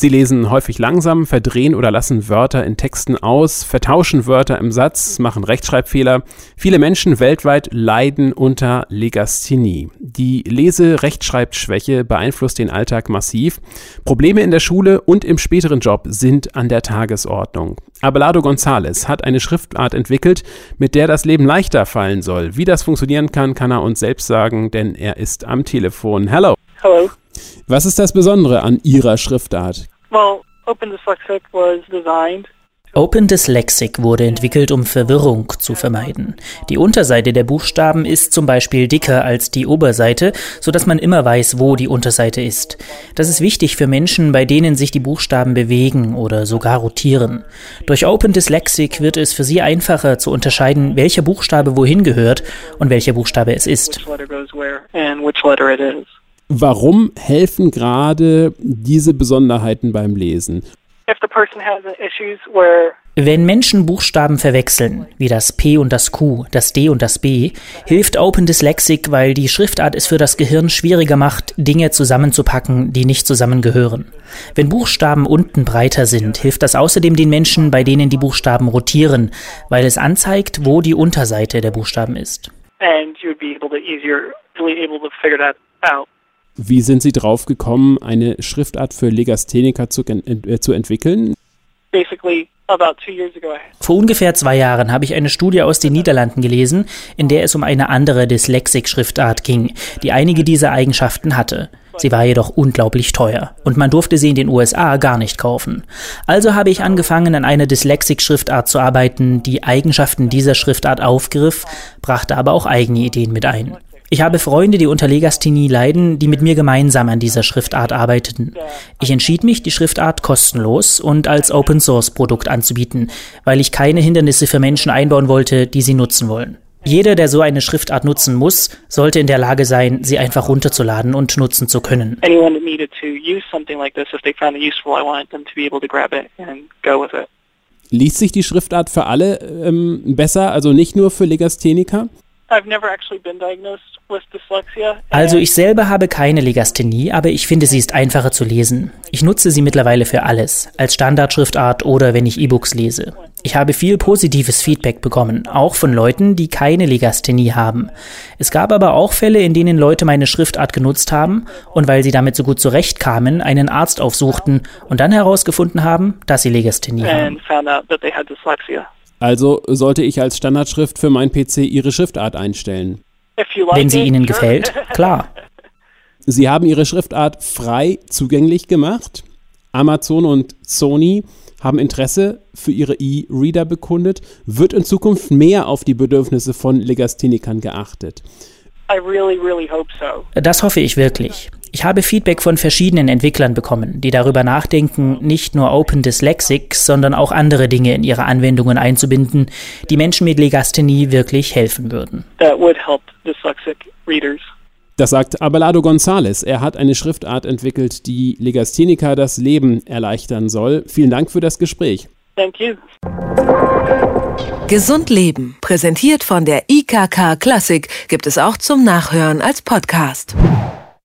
Sie lesen häufig langsam, verdrehen oder lassen Wörter in Texten aus, vertauschen Wörter im Satz, machen Rechtschreibfehler. Viele Menschen weltweit leiden unter Legasthenie. Die Lese-Rechtschreibschwäche beeinflusst den Alltag massiv. Probleme in der Schule und im späteren Job sind an der Tagesordnung. Abelardo González hat eine Schriftart entwickelt, mit der das Leben leichter fallen soll. Wie das funktionieren kann, kann er uns selbst sagen, denn er ist am Telefon. Hello. Hello. Was ist das Besondere an Ihrer Schriftart? Well, Open Dyslexic was designed Open Dyslexic wurde entwickelt, um Verwirrung zu vermeiden. Die Unterseite der Buchstaben ist zum Beispiel dicker als die Oberseite, sodass man immer weiß, wo die Unterseite ist. Das ist wichtig für Menschen, bei denen sich die Buchstaben bewegen oder sogar rotieren. Durch Open Dyslexic wird es für sie einfacher zu unterscheiden, welcher Buchstabe wohin gehört und welcher Buchstabe es ist. Warum helfen gerade diese Besonderheiten beim Lesen? If the person has issues where Wenn Menschen Buchstaben verwechseln, wie das P und das Q, das D und das B, hilft Open Dyslexic, weil die Schriftart es für das Gehirn schwieriger macht, Dinge zusammenzupacken, die nicht zusammengehören. Wenn Buchstaben unten breiter sind, hilft das außerdem den Menschen, bei denen die Buchstaben rotieren, weil es anzeigt, wo die Unterseite der Buchstaben ist. and you would be able to easier really able to figure that out. Wie sind Sie drauf gekommen, eine Schriftart für Legastheniker zu, äh, zu entwickeln? Basically, about two years ago, I Vor ungefähr zwei Jahren habe ich eine Studie aus den Niederlanden gelesen, in der es um eine andere Dyslexic-Schriftart ging, die einige dieser Eigenschaften hatte. Sie war jedoch unglaublich teuer und man durfte sie in den USA gar nicht kaufen. Also habe ich angefangen, an einer Dyslexic-Schriftart zu arbeiten, die Eigenschaften dieser Schriftart aufgriff, brachte aber auch eigene Ideen mit ein. Ich habe Freunde, die unter Legasthenie leiden, die mit mir gemeinsam an dieser Schriftart arbeiteten. Ich entschied mich, die Schriftart kostenlos und als Open-Source-Produkt anzubieten, weil ich keine Hindernisse für Menschen einbauen wollte, die sie nutzen wollen. Jeder, der so eine Schriftart nutzen muss, sollte in der Lage sein, sie einfach runterzuladen und nutzen zu können. anyone that needed to use something like this, if they found it useful, I wanted them to be able to grab it and go with it. Liest sich die Schriftart für alle ähm, besser, also nicht nur für Legastheniker? Also ich selber habe keine Legasthenie, aber ich finde, sie ist einfacher zu lesen. Ich nutze sie mittlerweile für alles, als Standardschriftart oder wenn ich E-Books lese. Ich habe viel positives Feedback bekommen, auch von Leuten, die keine Legasthenie haben. Es gab aber auch Fälle, in denen Leute meine Schriftart genutzt haben und weil sie damit so gut zurechtkamen, einen Arzt aufsuchten und dann herausgefunden haben, dass sie Legasthenie haben. Also sollte ich als Standardschrift für mein PC Ihre Schriftart einstellen. Wenn sie Ihnen gefällt, klar. Sie haben Ihre Schriftart frei zugänglich gemacht. Amazon und Sony haben Interesse für ihre E-Reader bekundet. Wird in Zukunft mehr auf die Bedürfnisse von Legasthenikern geachtet? I really, really hope so. Das hoffe ich wirklich. Ich habe Feedback von verschiedenen Entwicklern bekommen, die darüber nachdenken, nicht nur Open Dyslexic, sondern auch andere Dinge in ihre Anwendungen einzubinden, die Menschen mit Legasthenie wirklich helfen würden. That would help dyslexic readers. Das sagt Abelardo González. Er hat eine Schriftart entwickelt, die Legastheniker das Leben erleichtern soll. Vielen Dank für das Gespräch. Thank you. Gesund Leben, präsentiert von der IKK Klassik, gibt es auch zum Nachhören als Podcast.